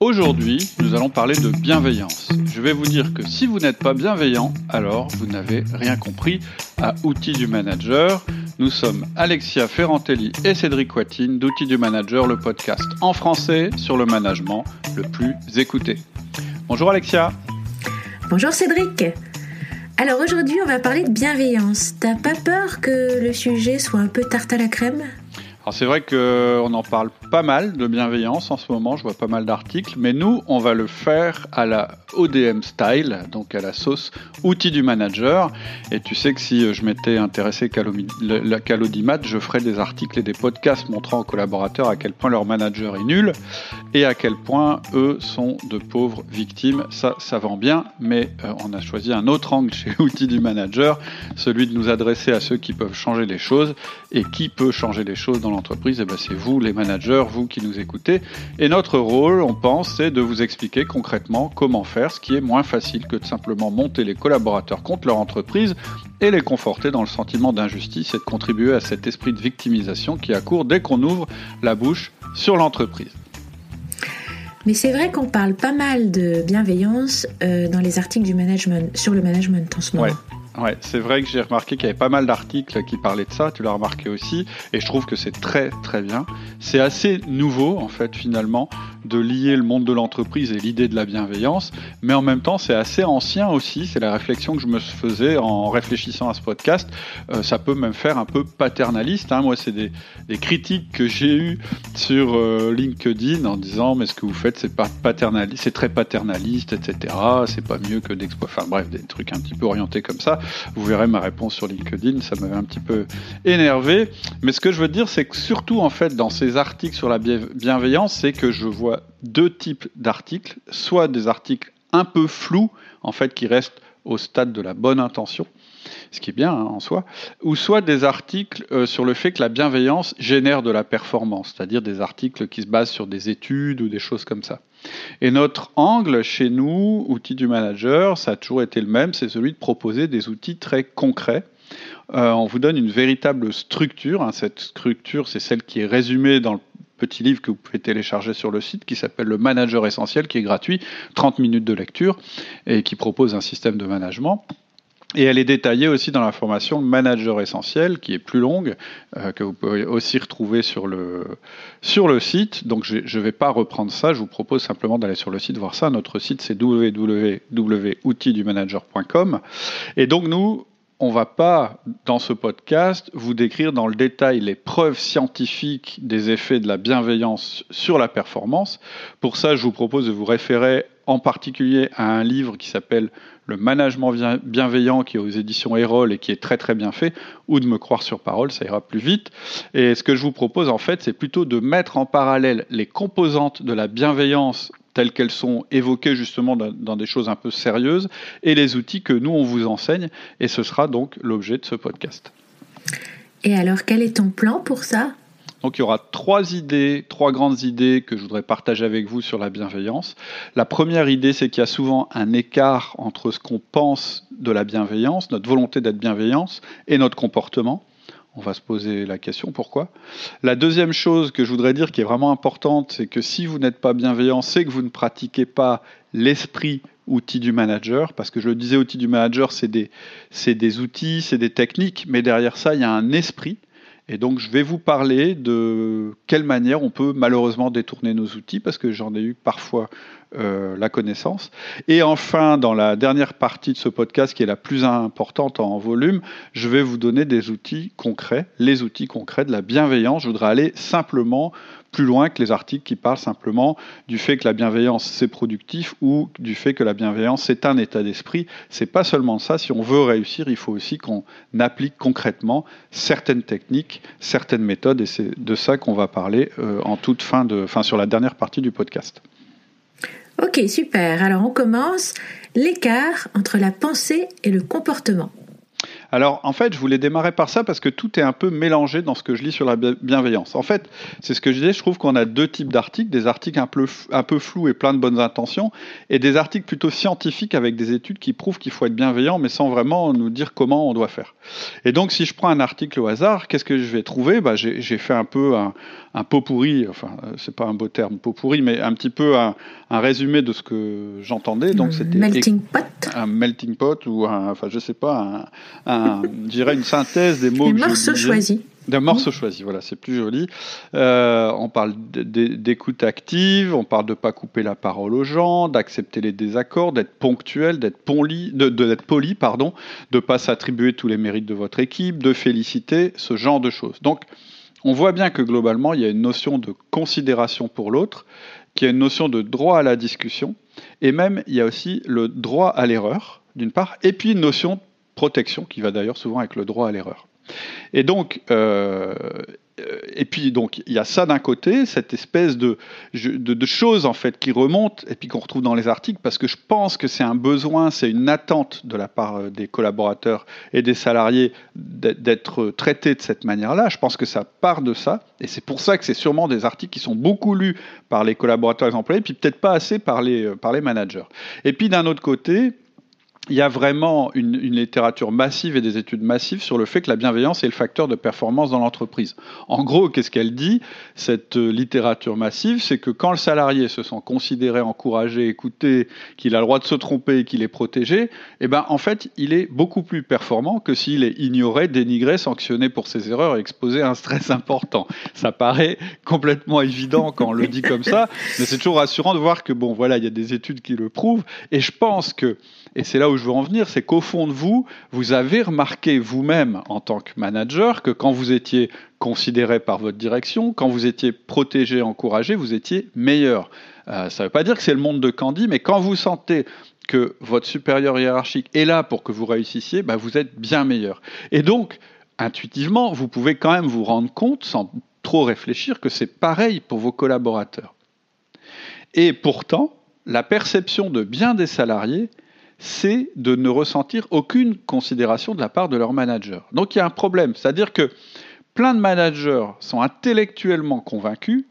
Aujourd'hui, nous allons parler de bienveillance. Je vais vous dire que si vous n'êtes pas bienveillant, alors vous n'avez rien compris à Outils du Manager. Nous sommes Alexia Ferrantelli et Cédric Watine d'Outils du Manager, le podcast en français sur le management le plus écouté. Bonjour Alexia. Bonjour Cédric. Alors aujourd'hui, on va parler de bienveillance. T'as pas peur que le sujet soit un peu tarte à la crème? Alors c'est vrai qu'on en parle pas mal de bienveillance en ce moment, je vois pas mal d'articles, mais nous, on va le faire à la ODM style, donc à la sauce outil du manager. Et tu sais que si je m'étais intéressé qu'à l'audimat, je ferais des articles et des podcasts montrant aux collaborateurs à quel point leur manager est nul et à quel point eux sont de pauvres victimes. Ça, ça vend bien, mais euh, on a choisi un autre angle chez outil du manager, celui de nous adresser à ceux qui peuvent changer les choses. Et qui peut changer les choses dans l'entreprise eh ben, C'est vous, les managers, vous qui nous écoutez. Et notre rôle, on pense, c'est de vous expliquer concrètement comment faire ce qui est moins facile que de simplement monter les collaborateurs contre leur entreprise et les conforter dans le sentiment d'injustice et de contribuer à cet esprit de victimisation qui accourt dès qu'on ouvre la bouche sur l'entreprise. Mais c'est vrai qu'on parle pas mal de bienveillance euh, dans les articles du management, sur le management en ce moment. Ouais, c'est vrai que j'ai remarqué qu'il y avait pas mal d'articles qui parlaient de ça, tu l'as remarqué aussi, et je trouve que c'est très très bien. C'est assez nouveau en fait finalement de lier le monde de l'entreprise et l'idée de la bienveillance, mais en même temps c'est assez ancien aussi, c'est la réflexion que je me faisais en réfléchissant à ce podcast, euh, ça peut même faire un peu paternaliste, hein. moi c'est des, des, critiques que j'ai eues sur euh, LinkedIn en disant mais ce que vous faites c'est pas paternaliste, c'est très paternaliste, etc., c'est pas mieux que d'exploiter, enfin bref, des trucs un petit peu orientés comme ça, vous verrez ma réponse sur LinkedIn, ça m'avait un petit peu énervé, mais ce que je veux dire c'est que surtout en fait dans ces articles sur la bienveillance, c'est que je vois deux types d'articles, soit des articles un peu flous, en fait, qui restent au stade de la bonne intention, ce qui est bien hein, en soi, ou soit des articles euh, sur le fait que la bienveillance génère de la performance, c'est-à-dire des articles qui se basent sur des études ou des choses comme ça. Et notre angle chez nous, outils du manager, ça a toujours été le même, c'est celui de proposer des outils très concrets. Euh, on vous donne une véritable structure. Hein. cette structure, c'est celle qui est résumée dans le petit livre que vous pouvez télécharger sur le site qui s'appelle Le Manager Essentiel, qui est gratuit, 30 minutes de lecture, et qui propose un système de management. Et elle est détaillée aussi dans la formation Manager Essentiel, qui est plus longue, euh, que vous pouvez aussi retrouver sur le, sur le site. Donc je ne vais pas reprendre ça, je vous propose simplement d'aller sur le site voir ça. Notre site c'est www.outildumanager.com. Et donc nous, on va pas, dans ce podcast, vous décrire dans le détail les preuves scientifiques des effets de la bienveillance sur la performance. Pour ça, je vous propose de vous référer en particulier à un livre qui s'appelle Le management bienveillant, qui est aux éditions Erol et qui est très très bien fait, ou de me croire sur parole, ça ira plus vite. Et ce que je vous propose en fait, c'est plutôt de mettre en parallèle les composantes de la bienveillance telles qu'elles sont évoquées justement dans, des choses un peu sérieuses, et les outils que nous, on vous enseigne, et ce sera donc l'objet de ce podcast. Et alors, quel est ton plan pour ça? Donc il y aura trois idées, trois grandes idées que je voudrais partager avec vous sur la bienveillance. La première idée, c'est qu'il y a souvent un écart entre ce qu'on pense de la bienveillance, notre volonté d'être bienveillance, et notre comportement. On va se poser la question pourquoi? La deuxième chose que je voudrais dire qui est vraiment importante, c'est que si vous n'êtes pas bienveillant, c'est que vous ne pratiquez pas l'esprit outil du manager, parce que je le disais, outil du manager, c'est des, des outils, c'est des techniques, mais derrière ça, il y a un esprit. Et donc, je vais vous parler de quelle manière on peut malheureusement détourner nos outils, parce que j'en ai eu parfois euh, la connaissance. Et enfin, dans la dernière partie de ce podcast, qui est la plus importante en volume, je vais vous donner des outils concrets, les outils concrets de la bienveillance. Je voudrais aller simplement plus loin que les articles qui parlent simplement du fait que la bienveillance c'est productif ou du fait que la bienveillance c'est un état d'esprit. C'est pas seulement ça. Si on veut réussir, il faut aussi qu'on applique concrètement certaines techniques, certaines méthodes, et c'est de ça qu'on va parler euh, en toute fin de, fin sur la dernière partie du podcast. Ok, super. Alors on commence l'écart entre la pensée et le comportement. Alors, en fait, je voulais démarrer par ça parce que tout est un peu mélangé dans ce que je lis sur la bienveillance. En fait, c'est ce que je disais, je trouve qu'on a deux types d'articles, des articles un peu, un peu flous et plein de bonnes intentions, et des articles plutôt scientifiques avec des études qui prouvent qu'il faut être bienveillant, mais sans vraiment nous dire comment on doit faire. Et donc, si je prends un article au hasard, qu'est-ce que je vais trouver? Bah, J'ai fait un peu un, pot pourri, enfin, c'est pas un beau terme, pot pourri, mais un petit peu un, un résumé de ce que j'entendais. Donc c'était melting pot. Un melting pot ou un, enfin je sais pas, un, je dirais une synthèse des mots. Des morceaux choisis. Des morceaux choisis, voilà, c'est plus joli. Euh, on parle d'écoute active, on parle de pas couper la parole aux gens, d'accepter les désaccords, d'être ponctuel, d'être poli, de, d'être poli, pardon, de pas s'attribuer tous les mérites de votre équipe, de féliciter, ce genre de choses. Donc, on voit bien que globalement, il y a une notion de considération pour l'autre, qu'il y a une notion de droit à la discussion, et même il y a aussi le droit à l'erreur, d'une part, et puis une notion de protection qui va d'ailleurs souvent avec le droit à l'erreur. Et donc, euh, euh, et puis donc il y a ça d'un côté, cette espèce de, de, choses en fait qui remontent et puis qu'on retrouve dans les articles parce que je pense que c'est un besoin, c'est une attente de la part euh, des collaborateurs et des salariés d'être traités de cette manière-là. Je pense que ça part de ça et c'est pour ça que c'est sûrement des articles qui sont beaucoup lus par les collaborateurs et les employés, puis peut-être pas assez par les, par les managers. Et puis d'un autre côté, il y a vraiment une, littérature massive et des études massives sur le fait que la bienveillance est le facteur de performance dans l'entreprise. En gros, qu'est-ce qu'elle dit Cette euh, littérature massive, c'est que quand le salarié se sent considéré, encouragé, écouté, qu'il a le droit de se tromper, qu'il est protégé, eh ben, en fait, il est beaucoup plus performant que s'il est ignoré, dénigré, sanctionné pour ses erreurs et exposé à un stress important. Ça paraît complètement évident quand on le dit comme ça, mais c'est toujours rassurant de voir que, bon, voilà, il y a des études qui le prouvent. Et je pense que et c'est là où je veux en venir, c'est qu'au fond de vous, vous avez remarqué vous-même en tant que manager que quand vous étiez considéré par votre direction, quand vous étiez protégé, encouragé, vous étiez meilleur. Euh, ça ne veut pas dire que c'est le monde de Candy, mais quand vous sentez que votre supérieur hiérarchique est là pour que vous réussissiez, bah vous êtes bien meilleur. Et donc, intuitivement, vous pouvez quand même vous rendre compte, sans trop réfléchir, que c'est pareil pour vos collaborateurs. Et pourtant, la perception de bien des salariés c'est de ne ressentir aucune considération de la part de leur manager. Donc il y a un problème, c'est-à-dire que plein de managers sont intellectuellement convaincus,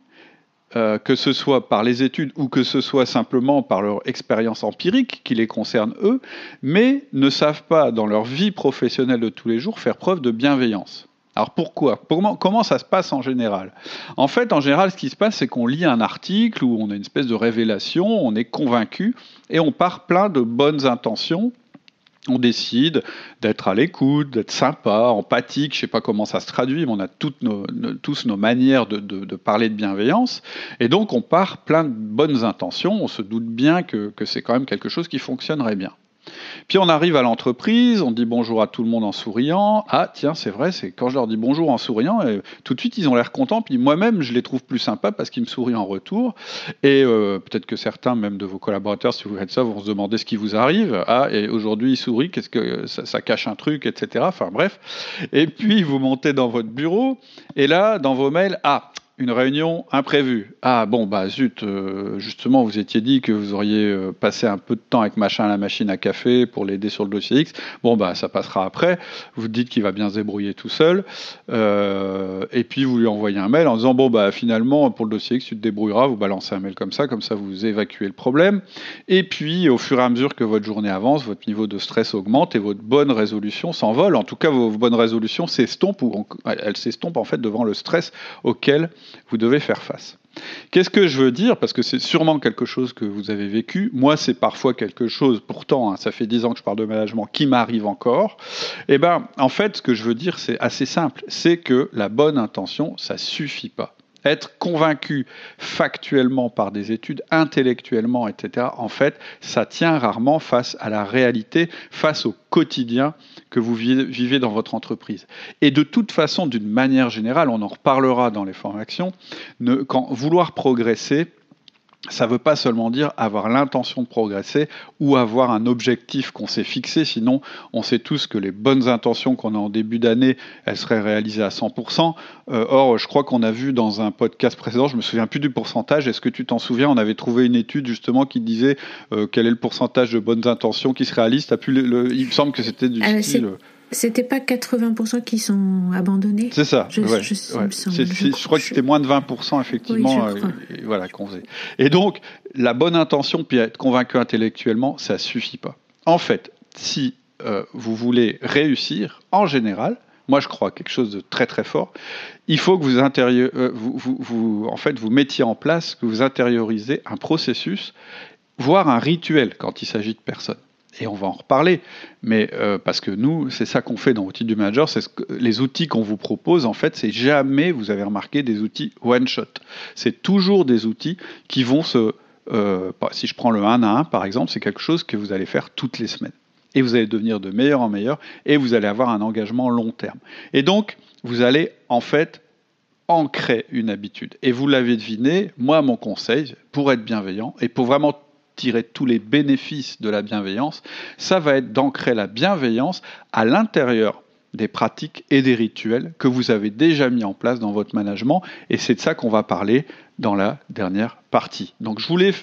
euh, que ce soit par les études ou que ce soit simplement par leur expérience empirique qui les concerne eux, mais ne savent pas dans leur vie professionnelle de tous les jours faire preuve de bienveillance. Alors pourquoi? Comment, ça se passe en général? En fait, en général, ce qui se passe, c'est qu'on lit un article où on a une espèce de révélation, on est convaincu, et on part plein de bonnes intentions. On décide d'être à l'écoute, d'être sympa, empathique, je ne sais pas comment ça se traduit, mais on a toutes nos, tous nos manières de, parler de bienveillance. Et donc on part plein de bonnes intentions, on se doute bien que c'est quand même quelque chose qui fonctionnerait bien. Puis on arrive à l'entreprise, on dit bonjour à tout le monde en souriant. Ah tiens, c'est vrai, c'est quand je leur dis bonjour en souriant, tout de suite ils ont l'air contents. Puis moi-même, je les trouve plus sympas parce qu'ils me sourient en retour. Et euh, peut-être que certains, même de vos collaborateurs, si vous faites ça, vont se demander ce qui vous arrive. Ah, et aujourd'hui ils sourient, qu'est-ce que ça, ça, cache un truc, etc. Enfin bref. Et puis vous montez dans votre bureau, et là, dans vos mails, ah, une réunion imprévue. Ah bon, bah zut, euh, justement, vous étiez dit que vous auriez euh, passé un peu de temps avec machin à la machine à café pour l'aider sur le dossier X. Bon, bah ça passera après. Vous dites qu'il va bien se débrouiller tout seul. Euh, et puis vous lui envoyez un mail en disant, bon, bah finalement, pour le dossier X, tu te débrouilleras. Vous balancez un mail comme ça, comme ça vous évacuez le problème. Et puis, au fur et à mesure que votre journée avance, votre niveau de stress augmente et votre bonne résolution s'envole. En tout cas, vos bonnes résolutions s'estompent ou elles s'estompent en fait devant le stress auquel vous devez faire face. Qu'est-ce que je veux dire? Parce que c'est sûrement quelque chose que vous avez vécu. Moi, c'est parfois quelque chose, pourtant, hein, ça fait dix ans que je parle de management, qui m'arrive encore. Eh bien, en fait, ce que je veux dire, c'est assez simple. C'est que la bonne intention, ça suffit pas être convaincu factuellement par des études, intellectuellement, etc., en fait, ça tient rarement face à la réalité, face au quotidien que vous vivez dans votre entreprise. Et de toute façon, d'une manière générale, on en reparlera dans les formations, quand vouloir progresser, ça ne veut pas seulement dire avoir l'intention de progresser ou avoir un objectif qu'on s'est fixé, sinon on sait tous que les bonnes intentions qu'on a en début d'année, elles seraient réalisées à 100%. Euh, or, je crois qu'on a vu dans un podcast précédent, je me souviens plus du pourcentage, est-ce que tu t'en souviens, on avait trouvé une étude justement qui disait euh, quel est le pourcentage de bonnes intentions qui se réalisent. il me semble que c'était du ah, style... C'était pas 80% qui sont abandonnés C'est ça. Je, je, crois que c'était moins de 20% effectivement euh, voilà, qu'on faisait. Et donc, la bonne intention, puis être convaincu intellectuellement, ça suffit pas. En fait, si euh, vous voulez réussir, en général, moi je crois quelque chose de très très fort, il faut que vous, euh, vous, vous, vous, en fait, vous mettiez en place, que vous intériorisez un processus, voire un rituel quand il s'agit de personnes et on va en reparler, mais euh, parce que nous, c'est ça qu'on fait dans Outils du Manager, c'est les outils qu'on vous propose, en fait, c'est jamais, vous avez remarqué, des outils one-shot. C'est toujours des outils qui vont se... Euh, si je prends le 1 à 1, par exemple, c'est quelque chose que vous allez faire toutes les semaines. Et vous allez devenir de meilleur en meilleur, et vous allez avoir un engagement long terme. Et donc, vous allez, en fait, ancrer une habitude. Et vous l'avez deviné, moi, mon conseil, pour être bienveillant, et pour vraiment tirer tous les bénéfices de la bienveillance, ça va être d'ancrer la bienveillance à l'intérieur des pratiques et des rituels que vous avez déjà mis en place dans votre management. Et c'est de ça qu'on va parler dans la dernière partie. Donc je voulais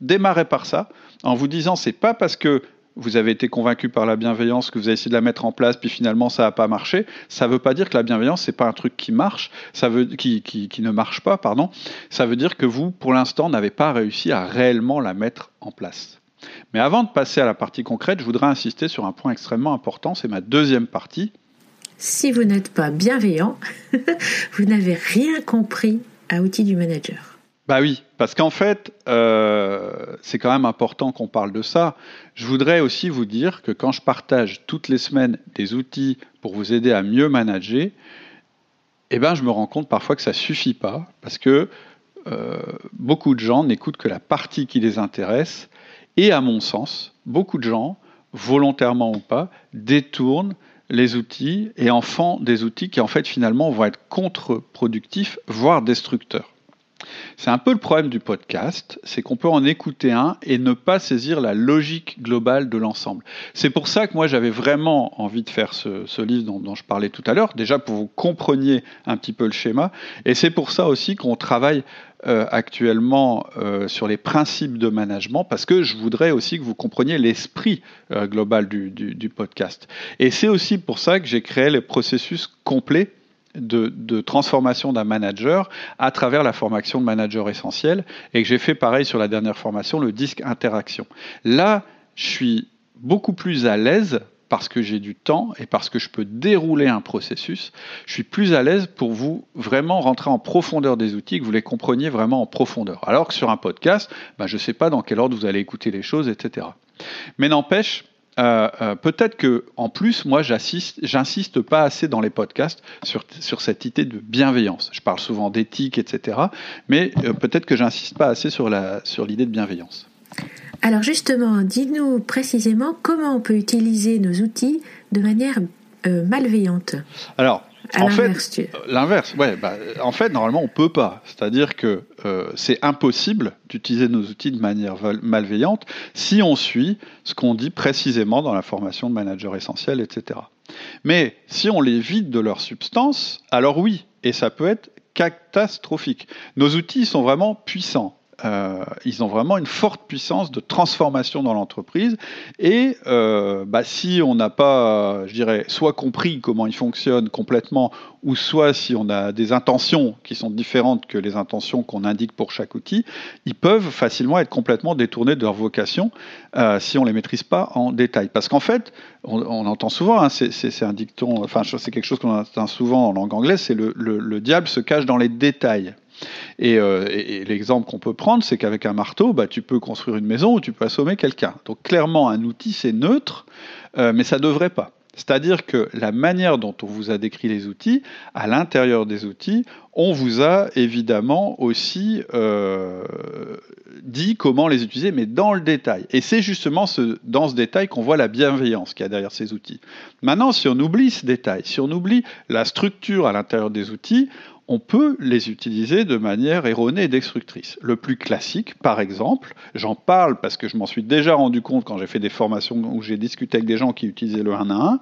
démarrer par ça en vous disant c'est pas parce que vous avez été convaincu par la bienveillance, que vous avez essayé de la mettre en place, puis finalement ça n'a pas marché, ça ne veut pas dire que la bienveillance c'est pas un truc qui marche, ça veut qui, qui, qui, ne marche pas, pardon. Ça veut dire que vous, pour l'instant, n'avez pas réussi à réellement la mettre en place. Mais avant de passer à la partie concrète, je voudrais insister sur un point extrêmement important, c'est ma deuxième partie. Si vous n'êtes pas bienveillant, vous n'avez rien compris à outils du manager. Bah oui, parce qu'en fait, euh, c'est quand même important qu'on parle de ça. Je voudrais aussi vous dire que quand je partage toutes les semaines des outils pour vous aider à mieux manager, eh ben, je me rends compte parfois que ça suffit pas, parce que euh, beaucoup de gens n'écoutent que la partie qui les intéresse, et à mon sens, beaucoup de gens, volontairement ou pas, détournent les outils et en font des outils qui en fait finalement vont être contre-productifs, voire destructeurs. C'est un peu le problème du podcast, c'est qu'on peut en écouter un et ne pas saisir la logique globale de l'ensemble. C'est pour ça que moi j'avais vraiment envie de faire ce, livre dont, je parlais tout à l'heure, déjà pour que vous compreniez un petit peu le schéma, et c'est pour ça aussi qu'on travaille euh, actuellement euh, sur les principes de management, parce que je voudrais aussi que vous compreniez l'esprit euh, global du, du podcast. Et c'est aussi pour ça que j'ai créé le processus complet de, transformation d'un manager à travers la formation de manager essentiel et que j'ai fait pareil sur la dernière formation, le disque interaction. Là, je suis beaucoup plus à l'aise parce que j'ai du temps et parce que je peux dérouler un processus, je suis plus à l'aise pour vous vraiment rentrer en profondeur des outils, que vous les compreniez vraiment en profondeur. Alors que sur un podcast, bah, je ne sais pas dans quel ordre vous allez écouter les choses, etc. Mais n'empêche, euh, euh, peut-être que en plus, moi, j'insiste pas assez dans les podcasts sur, sur cette idée de bienveillance. Je parle souvent d'éthique, etc. Mais euh, peut-être que j'insiste pas assez sur l'idée de bienveillance. Alors justement, dis-nous précisément comment on peut utiliser nos outils de manière malveillante. Alors, en fait, l'inverse, ouais, bah, en fait, normalement, on peut pas. C'est-à-dire que euh, c'est impossible d'utiliser nos outils de manière malveillante si on suit ce qu'on dit précisément dans la formation de manager essentiel, etc. Mais si on les vide de leur substance, alors oui, et ça peut être catastrophique. Nos outils sont vraiment puissants. Euh, ils ont vraiment une forte puissance de transformation dans l'entreprise. Et euh, bah, si on n'a pas, je dirais, soit compris comment ils fonctionnent complètement, ou soit si on a des intentions qui sont différentes que les intentions qu'on indique pour chaque outil, ils peuvent facilement être complètement détournés de leur vocation euh, si on ne les maîtrise pas en détail. Parce qu'en fait, on, entend souvent, hein, c'est un dicton, enfin c'est quelque chose qu'on entend souvent en langue anglaise, c'est le, le diable se cache dans les détails. Euh, et, l'exemple qu'on peut prendre, c'est qu'avec un marteau, bah, tu peux construire une maison ou tu peux assommer quelqu'un. Donc clairement, un outil, c'est neutre, euh, mais ça ne devrait pas. C'est-à-dire que la manière dont on vous a décrit les outils, à l'intérieur des outils, on vous a évidemment aussi euh, dit comment les utiliser, mais dans le détail. Et c'est justement ce, dans ce détail qu'on voit la bienveillance qu'il y a derrière ces outils. Maintenant, si on oublie ce détail, si on oublie la structure à l'intérieur des outils, on peut les utiliser de manière erronée et destructrice. Le plus classique, par exemple, j'en parle parce que je m'en suis déjà rendu compte quand j'ai fait des formations où j'ai discuté avec des gens qui utilisaient le 1 à 1,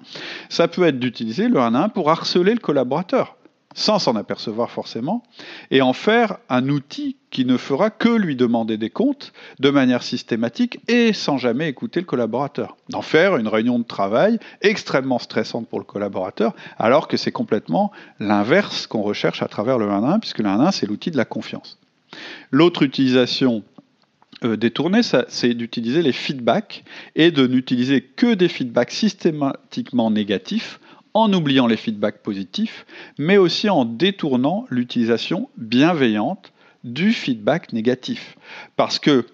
ça peut être d'utiliser le 1 à 1 pour harceler le collaborateur sans s'en apercevoir forcément, et en faire un outil qui ne fera que lui demander des comptes de manière systématique et sans jamais écouter le collaborateur. D'en faire une réunion de travail extrêmement stressante pour le collaborateur, alors que c'est complètement l'inverse qu'on recherche à travers le 1 1, puisque le 1 1, c'est l'outil de la confiance. L'autre utilisation euh, détournée, c'est d'utiliser les feedbacks et de n'utiliser que des feedbacks systématiquement négatifs en oubliant les feedbacks positifs, mais aussi en détournant l'utilisation bienveillante du feedback négatif. Parce que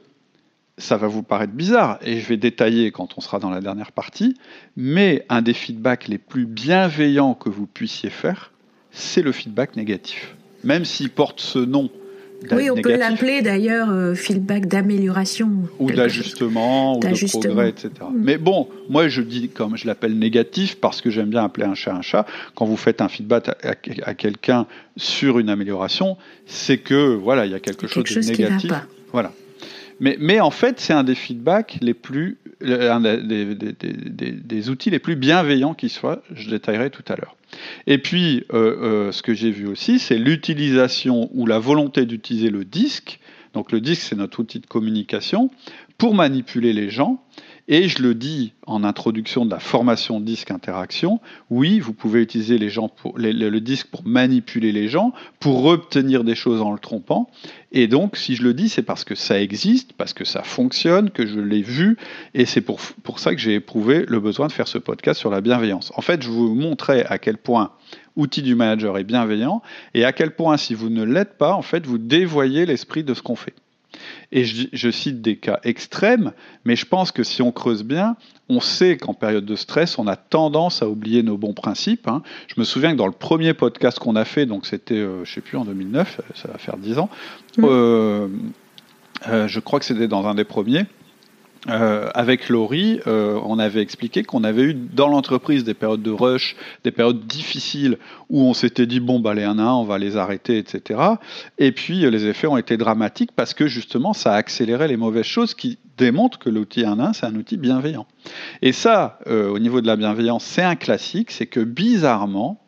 ça va vous paraître bizarre, et je vais détailler quand on sera dans la dernière partie, mais un des feedbacks les plus bienveillants que vous puissiez faire, c'est le feedback négatif. Même s'il porte ce nom oui, on peut l'appeler d'ailleurs euh, feedback d'amélioration. Ou d'ajustement, ou de progrès, etc. Mm. Mais bon, moi je dis comme je l'appelle négatif parce que j'aime bien appeler un chat un chat. Quand vous faites un feedback à, quelqu'un sur une amélioration, c'est que voilà, il y a quelque, chose, de négatif. Voilà. Mais, mais en fait, c'est un des feedbacks les plus, un des, des, des, outils les plus bienveillants qui soient. Je détaillerai tout à l'heure. Et puis, euh, euh, ce que j'ai vu aussi, c'est l'utilisation ou la volonté d'utiliser le disque. Donc le disque, c'est notre outil de communication pour manipuler les gens et je le dis en introduction de la formation disque interaction, oui, vous pouvez utiliser le disque pour manipuler les gens, pour obtenir des choses en le trompant. Et donc, si je le dis, c'est parce que ça existe, parce que ça fonctionne, que je l'ai vu, et c'est pour, pour ça que j'ai éprouvé le besoin de faire ce podcast sur la bienveillance. En fait, je vous montrais à quel point outil du manager est bienveillant, et à quel point, si vous ne l'êtes pas, en fait, vous dévoyez l'esprit de ce qu'on fait. Et je, cite des cas extrêmes, mais je pense que si on creuse bien, on sait qu'en période de stress, on a tendance à oublier nos bons principes. Hein. Je me souviens que dans le premier podcast qu'on a fait, donc c'était, euh, je ne sais plus, en 2009, ça va faire 10 ans, mmh. euh, euh, je crois que c'était dans un des premiers, euh, avec Laurie, euh, on avait expliqué qu'on avait eu dans l'entreprise des périodes de rush, des périodes difficiles où on s'était dit bon bah les 1 à 1 on va les arrêter etc. Et puis euh, les effets ont été dramatiques parce que justement ça a accéléré les mauvaises choses qui démontrent que l'outil 1 à 1 c'est un outil bienveillant. Et ça au niveau de la bienveillance c'est un classique, c'est que bizarrement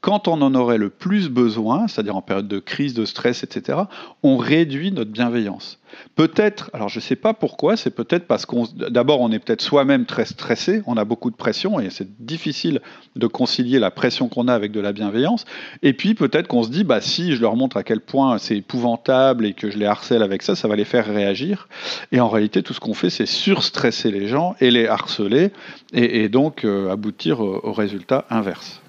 quand on en aurait le plus besoin, c'est-à-dire en période de crise, de stress, etc., on réduit notre bienveillance. Peut-être, alors je ne sais pas pourquoi, c'est peut-être parce qu'on, d'abord, on est peut-être soi-même très stressé, on a beaucoup de pression et c'est difficile de concilier la pression qu'on a avec de la bienveillance. Et puis peut-être qu'on se dit, bah si je leur montre à quel point c'est épouvantable et que je les harcèle avec ça, ça va les faire réagir. Et en réalité, tout ce qu'on fait, c'est surstresser les gens et les harceler et, donc euh, aboutir au résultat inverse.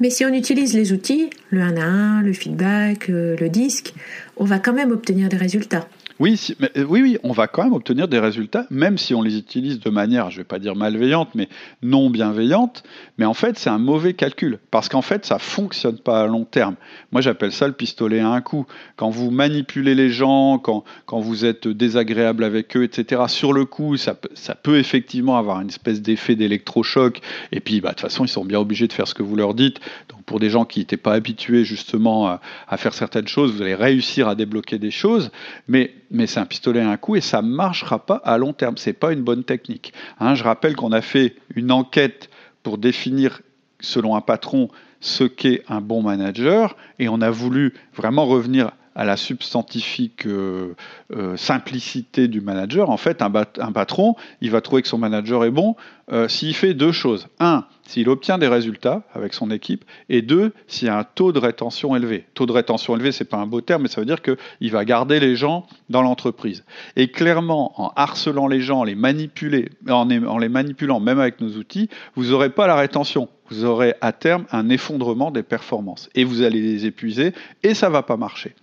Mais si on utilise les outils, le 1 à 1, le feedback, euh, le disque, on va quand même obtenir des résultats. Oui, euh, oui, on va quand même obtenir des résultats, même si on les utilise de manière, je ne vais pas dire malveillante, mais non bienveillante. Mais en fait, c'est un mauvais calcul, parce qu'en fait, ça fonctionne pas à long terme. Moi, j'appelle ça le pistolet à un coup. Quand vous manipulez les gens, quand, vous êtes désagréable avec eux, etc., sur le coup, ça, ça peut effectivement avoir une espèce d'effet d'électrochoc. Et puis, bah, de toute façon, ils sont bien obligés de faire ce que vous leur dites. Pour des gens qui n'étaient pas habitués justement à, à faire certaines choses, vous allez réussir à débloquer des choses. Mais mais c'est un pistolet à un coup et ça ne marchera pas à long terme. Ce n'est pas une bonne technique. Hein, je rappelle qu'on a fait une enquête pour définir, selon un patron, ce qu'est un bon manager et on a voulu vraiment revenir à la substantifique euh, euh, simplicité du manager. En fait, un, un, patron, il va trouver que son manager est bon euh, s'il fait deux choses. Un, s'il obtient des résultats avec son équipe, et deux, s'il y a un taux de rétention élevé. Taux de rétention élevé, c'est pas un beau terme, mais ça veut dire qu'il va garder les gens dans l'entreprise. Et clairement, en harcelant les gens, en les manipulant même avec nos outils, vous n'aurez pas la rétention vous aurez à terme un effondrement des performances et vous allez les épuiser et ça va pas marcher.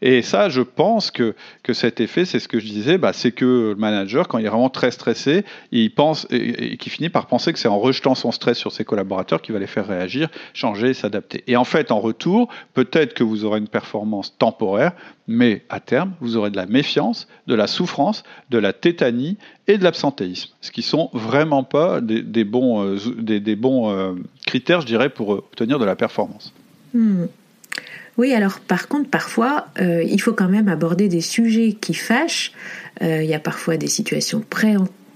Et ça, je pense que, que cet effet, c'est ce que je disais, bah, c'est que le manager, quand il est vraiment très stressé, il pense et, qui finit par penser que c'est en rejetant son stress sur ses collaborateurs qu'il va les faire réagir, changer, s'adapter. Et en fait, en retour, peut-être que vous aurez une performance temporaire, mais à terme, vous aurez de la méfiance, de la souffrance, de la tétanie et de l'absentéisme, ce qui sont vraiment pas des, bons, euh, des, bons euh, critères, je dirais, pour obtenir de la performance. Hmm. Oui, alors par contre, parfois, euh, il faut quand même aborder des sujets qui fâchent. il y a parfois des situations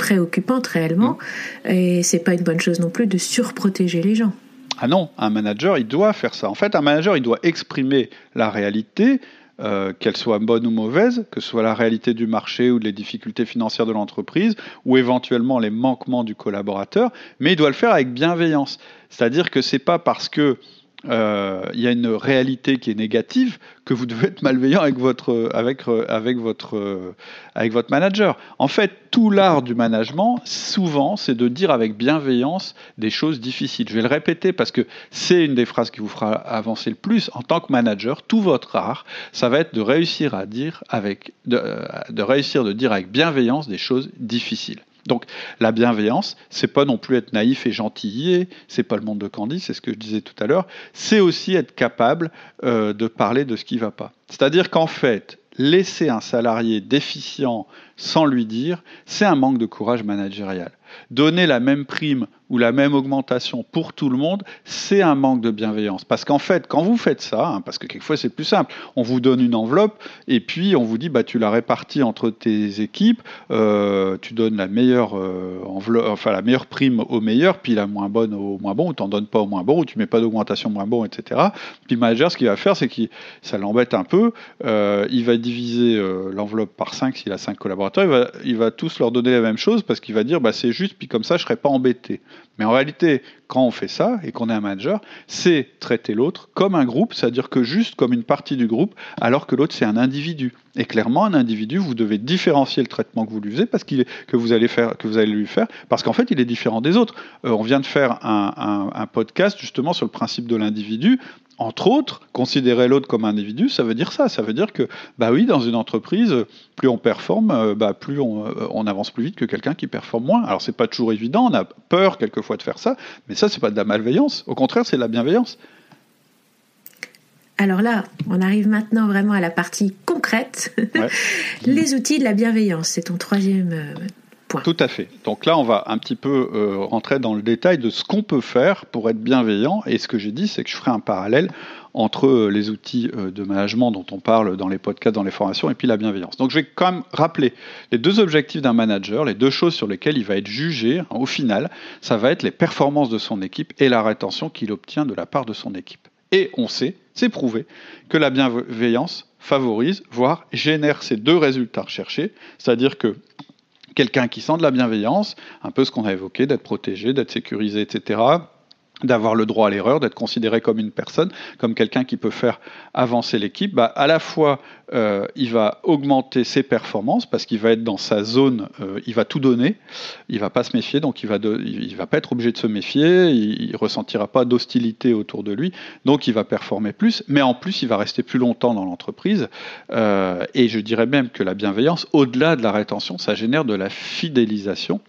préoccupantes réellement, hmm. et c'est pas une bonne chose non plus de surprotéger les gens. Ah non, un manager, il doit faire ça. En fait, un manager, il doit exprimer la réalité, euh, qu'elle soit bonne ou mauvaise, que ce soit la réalité du marché ou les difficultés financières de l'entreprise, ou éventuellement les manquements du collaborateur, mais il doit le faire avec bienveillance. C'est-à-dire que c'est pas parce que euh, il y a une réalité qui est négative, que vous devez être malveillant avec votre, avec, avec votre, avec votre manager. En fait, tout l'art du management, souvent, c'est de dire avec bienveillance des choses difficiles. Je vais le répéter parce que c'est une des phrases qui vous fera avancer le plus. En tant que manager, tout votre art, ça va être de réussir à dire avec, de, de réussir de dire avec bienveillance des choses difficiles. Donc la bienveillance, c'est pas non plus être naïf et gentillet, c'est pas le monde de Candy, c'est ce que je disais tout à l'heure, c'est aussi être capable euh, de parler de ce qui va pas. C'est-à-dire qu'en fait, laisser un salarié déficient sans lui dire, c'est un manque de courage managérial. Donner la même prime ou la même augmentation pour tout le monde, c'est un manque de bienveillance. Parce qu'en fait, quand vous faites ça, hein, parce que quelquefois c'est plus simple, on vous donne une enveloppe et puis on vous dit, bah, tu la répartis entre tes équipes, euh, tu donnes la meilleure, euh, enveloppe, enfin, la meilleure prime au meilleur, puis la moins bonne au moins bon, ou tu n'en donnes pas au moins bon, ou tu mets pas d'augmentation moins bon, etc. Puis le manager, ce qu'il va faire, c'est que ça l'embête un peu, euh, il va diviser l'enveloppe par 5 s'il a 5 collaborateurs, il va, il va tous leur donner la même chose parce qu'il va dire, bah, c'est juste, puis comme ça, je serai pas embêté. Mais en réalité, quand on fait ça et qu'on est un manager, c'est traiter l'autre comme un groupe, c'est-à-dire que juste comme une partie du groupe, alors que l'autre c'est un individu. Et clairement, un individu, vous devez différencier le traitement que vous lui faites, parce que vous allez faire, que vous allez lui faire, parce qu'en fait, il est différent des autres. Euh, on vient de faire un, podcast justement sur le principe de l'individu entre autres, considérer l'autre comme un individu, ça veut dire ça. Ça veut dire que, bah oui, dans une entreprise, plus on performe, euh, bah plus euh, on, avance plus vite que quelqu'un qui performe moins. Alors c'est pas toujours évident, on a peur quelquefois de faire ça, mais ça c'est pas de la malveillance. Au contraire, c'est de la bienveillance. Alors là, on arrive maintenant vraiment à la partie concrète. Les outils de la bienveillance, c'est ton troisième tout à fait. Donc là, on va un petit peu euh, rentrer dans le détail de ce qu'on peut faire pour être bienveillant. Et ce que j'ai dit, c'est que je ferai un parallèle entre euh, les outils euh, de management dont on parle dans les podcasts, dans les formations, et puis la bienveillance. Donc je vais quand même rappeler les deux objectifs d'un manager, les deux choses sur lesquelles il va être jugé hein, au final, ça va être les performances de son équipe et la rétention qu'il obtient de la part de son équipe. Et on sait, c'est prouvé, que la bienveillance favorise, voire génère ces deux résultats recherchés, c'est-à-dire que quelqu'un qui sent de la bienveillance, un peu ce qu'on a évoqué, d'être protégé, d'être sécurisé, etc., d'avoir le droit à l'erreur, d'être considéré comme une personne, comme quelqu'un qui peut faire avancer l'équipe, bah, à la fois euh, il va augmenter ses performances parce qu'il va être dans sa zone, euh, il va tout donner, il va pas se méfier, donc il va, il va pas être obligé de se méfier, il, ne ressentira pas d'hostilité autour de lui, donc il va performer plus, mais en plus il va rester plus longtemps dans l'entreprise. Euh, et je dirais même que la bienveillance, au-delà de la rétention, ça génère de la fidélisation,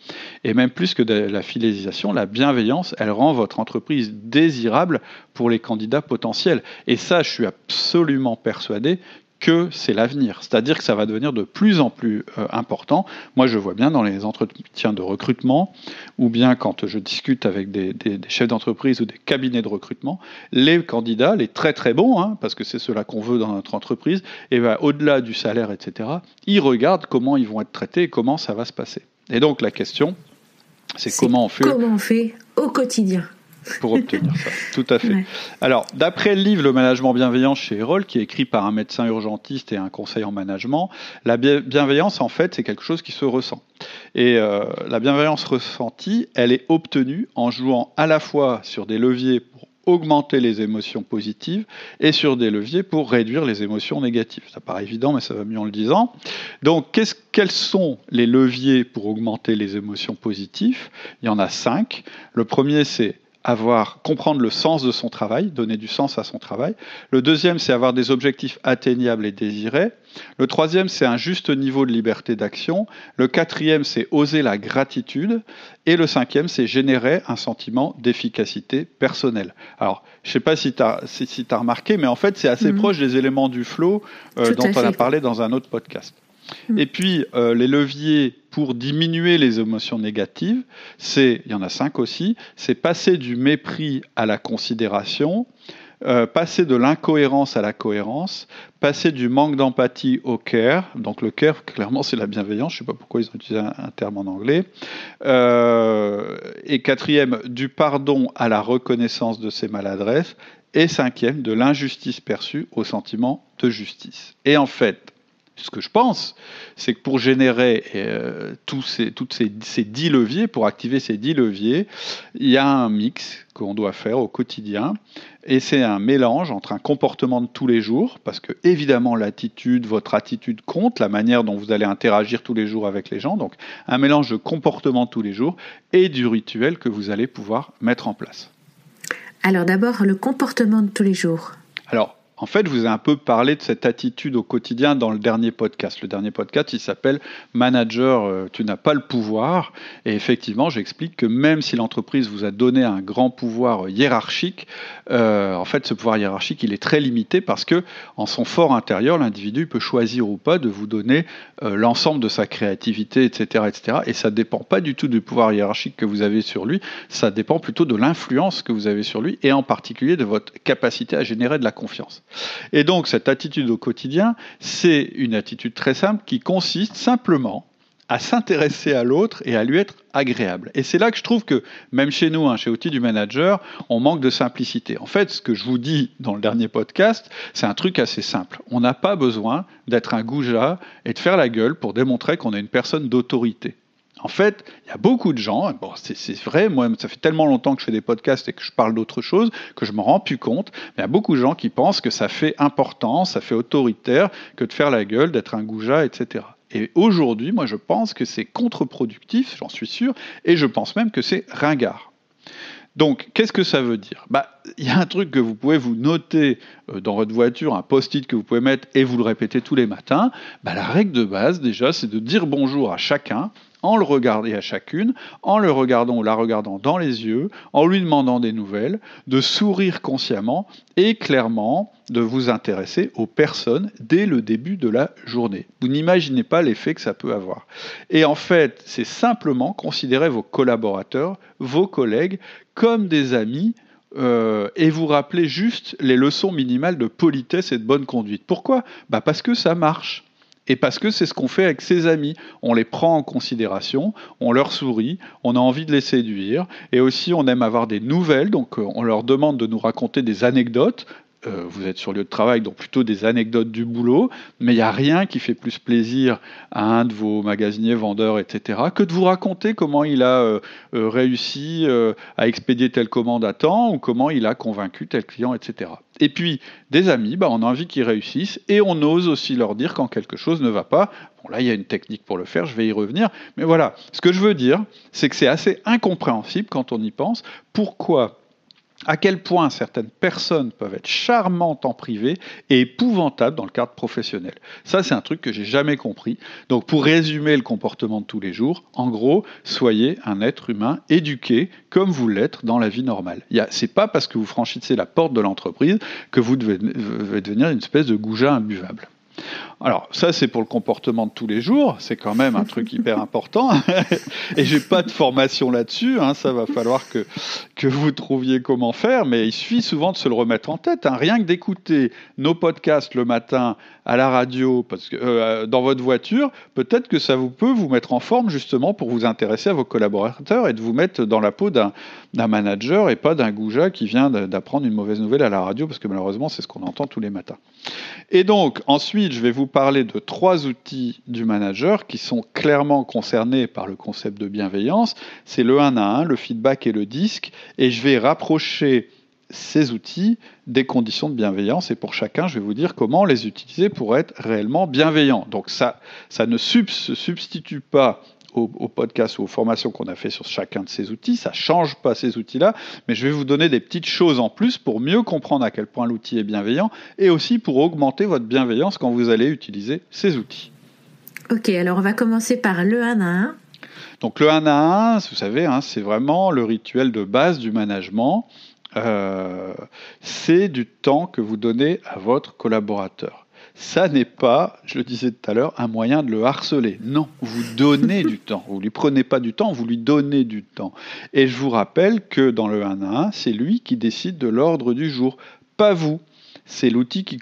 et même plus que de la fidélisation, la bienveillance, elle rend votre entreprise désirable pour les candidats potentiels. Et ça, je suis absolument persuadé que c'est l'avenir. C'est-à-dire que ça va devenir de plus en plus euh, important. Moi, je vois bien dans les entretiens de recrutement, ou bien quand je discute avec des, chefs d'entreprise ou des cabinets de recrutement, les candidats, les très très bons, hein, parce que c'est cela qu'on veut dans notre entreprise, et ben, au-delà du salaire, etc., ils regardent comment ils vont être traités et comment ça va se passer. Et donc la question, c'est comment on fait. Comment on fait au quotidien pour obtenir ça. Tout à fait. Alors, d'après le livre Le management bienveillant chez Erol, qui est écrit par un médecin urgentiste et un conseiller en management, la bienveillance, en fait, c'est quelque chose qui se ressent. Et euh, la bienveillance ressentie, elle est obtenue en jouant à la fois sur des leviers pour augmenter les émotions positives et sur des leviers pour réduire les émotions négatives. Ça paraît évident, mais ça va mieux en le disant. Donc, quels sont les leviers pour augmenter les émotions positives? Il y en a cinq. Le premier, c'est avoir, comprendre le sens de son travail, donner du sens à son travail. Le deuxième, c'est avoir des objectifs atteignables et désirés. Le troisième, c'est un juste niveau de liberté d'action. Le quatrième, c'est oser la gratitude. Et le cinquième, c'est générer un sentiment d'efficacité personnelle. Alors, je ne sais pas si tu as, si, as, remarqué, mais en fait, c'est assez mhm. proche des éléments du flow euh, dont on a parlé dans un autre podcast. Mhm. Et puis, euh, les leviers pour diminuer les émotions négatives, c'est, il y en a cinq aussi, c'est passer du mépris à la considération, euh, passer de l'incohérence à la cohérence, passer du manque d'empathie au care. Donc le care, clairement, c'est la bienveillance. Je ne sais pas pourquoi ils ont utilisé un, terme en anglais. Euh, et quatrième, du pardon à la reconnaissance de ses maladresses. Et cinquième, de l'injustice perçue au sentiment de justice. Et en fait, ce que je pense, c'est que pour générer euh, tous ces, toutes ces, ces 10 leviers, pour activer ces 10 leviers, il y a un mix qu'on doit faire au quotidien. Et c'est un mélange entre un comportement de tous les jours, parce que évidemment l'attitude, votre attitude compte, la manière dont vous allez interagir tous les jours avec les gens, donc un mélange de comportement de tous les jours et du rituel que vous allez pouvoir mettre en place. Alors d'abord, le comportement de tous les jours. Alors, en fait, je vous ai un peu parlé de cette attitude au quotidien dans le dernier podcast. Le dernier podcast, il s'appelle Manager, euh, tu n'as pas le pouvoir. Et effectivement, j'explique que même si l'entreprise vous a donné un grand pouvoir hiérarchique, euh, en fait, ce pouvoir hiérarchique, il est très limité parce que, en son fort intérieur, l'individu peut choisir ou pas de vous donner euh, l'ensemble de sa créativité, etc., etc. Et ça ne dépend pas du tout du pouvoir hiérarchique que vous avez sur lui. Ça dépend plutôt de l'influence que vous avez sur lui et en particulier de votre capacité à générer de la confiance. Et donc cette attitude au quotidien, c'est une attitude très simple qui consiste simplement à s'intéresser à l'autre et à lui être agréable. Et c'est là que je trouve que, même chez nous, hein, chez Outils du Manager, on manque de simplicité. En fait, ce que je vous dis dans le dernier podcast, c'est un truc assez simple. On n'a pas besoin d'être un goujat et de faire la gueule pour démontrer qu'on est une personne d'autorité. En fait, il y a beaucoup de gens, bon, c'est vrai, moi, ça fait tellement longtemps que je fais des podcasts et que je parle d'autre chose que je me rends plus compte. Mais il y a beaucoup de gens qui pensent que ça fait important, ça fait autoritaire que de faire la gueule, d'être un goujat, etc. Et aujourd'hui, moi, je pense que c'est contre-productif, j'en suis sûr, et je pense même que c'est ringard. Donc, qu'est-ce que ça veut dire? Bah, Il y a un truc que vous pouvez vous noter euh, dans votre voiture, un post-it que vous pouvez mettre et vous le répétez tous les matins. Bah, la règle de base, déjà, c'est de dire bonjour à chacun en le regardant à chacune, en le regardant ou la regardant dans les yeux, en lui demandant des nouvelles, de sourire consciemment et clairement de vous intéresser aux personnes dès le début de la journée. Vous n'imaginez pas l'effet que ça peut avoir. Et en fait, c'est simplement considérer vos collaborateurs, vos collègues, comme des amis euh, et vous rappeler juste les leçons minimales de politesse et de bonne conduite. Pourquoi? Bah Parce que ça marche et parce que c'est ce qu'on fait avec ses amis. On les prend en considération, on leur sourit, on a envie de les séduire, et aussi on aime avoir des nouvelles, donc euh, on leur demande de nous raconter des anecdotes. Euh, vous êtes sur lieu de travail, donc plutôt des anecdotes du boulot, mais il n'y a rien qui fait plus plaisir à un de vos magasiniers, vendeurs, etc., que de vous raconter comment il a euh, réussi à expédier telle commande à temps ou comment il a convaincu tel client, etc. Et puis, des amis, bah, on a envie qu'ils réussissent et on ose aussi leur dire quand quelque chose ne va pas. Bon, là, il y a une technique pour le faire, je vais y revenir. Mais voilà, ce que je veux dire, c'est que c'est assez incompréhensible quand on y pense. Pourquoi à quel point certaines personnes peuvent être charmantes en privé et épouvantables dans le cadre professionnel. Ça, c'est un truc que j'ai jamais compris. Donc, pour résumer le comportement de tous les jours, en gros, soyez un être humain éduqué comme vous l'êtes dans la vie normale. C'est pas parce que vous franchissez la porte de l'entreprise que vous devez devenir une espèce de goujat imbuvable. Alors ça c'est pour le comportement de tous les jours, c'est quand même un truc hyper important. et j'ai pas de formation là-dessus, hein, ça va falloir que vous trouviez comment faire, mais il suffit souvent de se le remettre en tête. Hein. Rien que d'écouter nos podcasts le matin à la radio, parce que euh, dans votre voiture, peut-être que ça vous peut vous mettre en forme justement pour vous intéresser à vos collaborateurs et de vous mettre dans la peau d'un manager et pas d'un goujat qui vient d'apprendre une mauvaise nouvelle à la radio, parce que malheureusement c'est ce qu'on entend tous les matins. Et donc ensuite je vais vous parler de trois outils du manager qui sont clairement concernés par le concept de bienveillance. C'est le 1 à 1, le feedback et le disque. Et je vais rapprocher ces outils des conditions de bienveillance et pour chacun, je vais vous dire comment les utiliser pour être réellement bienveillant. Donc ça, ça ne se substitue pas au, podcast ou aux formations qu'on a fait sur chacun de ces outils. Ça ne change pas ces outils-là, mais je vais vous donner des petites choses en plus pour mieux comprendre à quel point l'outil est bienveillant et aussi pour augmenter votre bienveillance quand vous allez utiliser ces outils. Ok, alors on va commencer par le 1 à 1. Donc le 1 à 1, vous savez, hein, c'est vraiment le rituel de base du management. Euh, c'est du temps que vous donnez à votre collaborateur ça n'est pas, je le disais tout à l'heure, un moyen de le harceler. Non, vous donnez du temps. Vous lui prenez pas du temps, vous lui donnez du temps. Et je vous rappelle que dans le 1 à 1, c'est lui qui décide de l'ordre du jour, pas vous. C'est l'outil qui,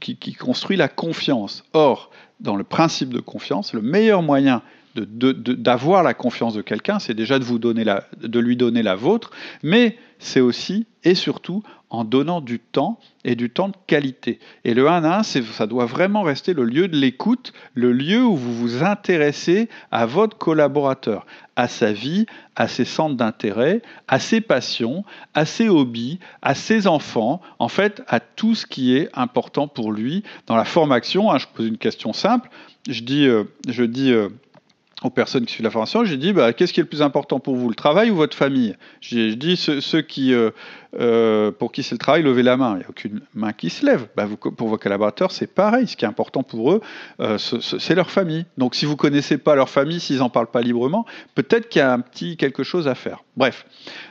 qui construit la confiance. Or, dans le principe de confiance, le meilleur moyen d'avoir la confiance de quelqu'un, c'est déjà de, vous donner la, de lui donner la vôtre, mais c'est aussi et surtout en donnant du temps et du temps de qualité. Et le 1 à 1, ça doit vraiment rester le lieu de l'écoute, le lieu où vous vous intéressez à votre collaborateur, à sa vie, à ses centres d'intérêt, à ses passions, à ses hobbies, à ses enfants, en fait, à tout ce qui est important pour lui dans la formation. Hein, je pose une question simple. Je dis, euh, je dis euh, aux personnes qui suivent la formation, j'ai dit bah, qu'est-ce qui est le plus important pour vous, le travail ou votre famille? J'ai dit ceux, qui, euh, euh, pour qui c'est le travail, levez la main. Il n'y a aucune main qui se lève. Bah, pour vos collaborateurs, c'est pareil. Ce qui est important pour eux, euh, c'est leur famille. Donc si vous connaissez pas leur famille, s'ils n'en parlent pas librement, peut-être qu'il y a un petit quelque chose à faire. Bref,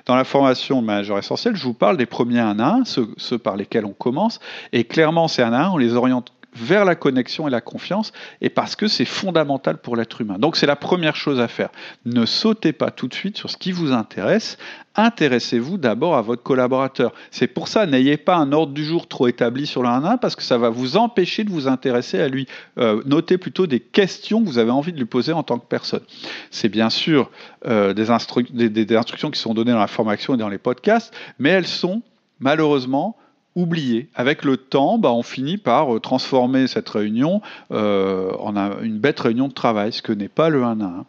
dans la formation manager essentiel, je vous parle des premiers 1 à 1, ceux, par lesquels on commence. Et clairement, c'est 1 à 1, on les oriente vers la connexion et la confiance, et parce que c'est fondamental pour l'être humain. Donc c'est la première chose à faire. Ne sautez pas tout de suite sur ce qui vous intéresse, intéressez-vous d'abord à votre collaborateur. C'est pour ça, n'ayez pas un ordre du jour trop établi sur le 1 parce que ça va vous empêcher de vous intéresser à lui. Euh, notez plutôt des questions que vous avez envie de lui poser en tant que personne. C'est bien sûr euh, des, des instructions qui sont données dans la formation et dans les podcasts, mais elles sont malheureusement oublié. Avec le temps, bah, on finit par euh, transformer cette réunion euh, en une bête réunion de travail, ce que n'est pas le 1 à 1.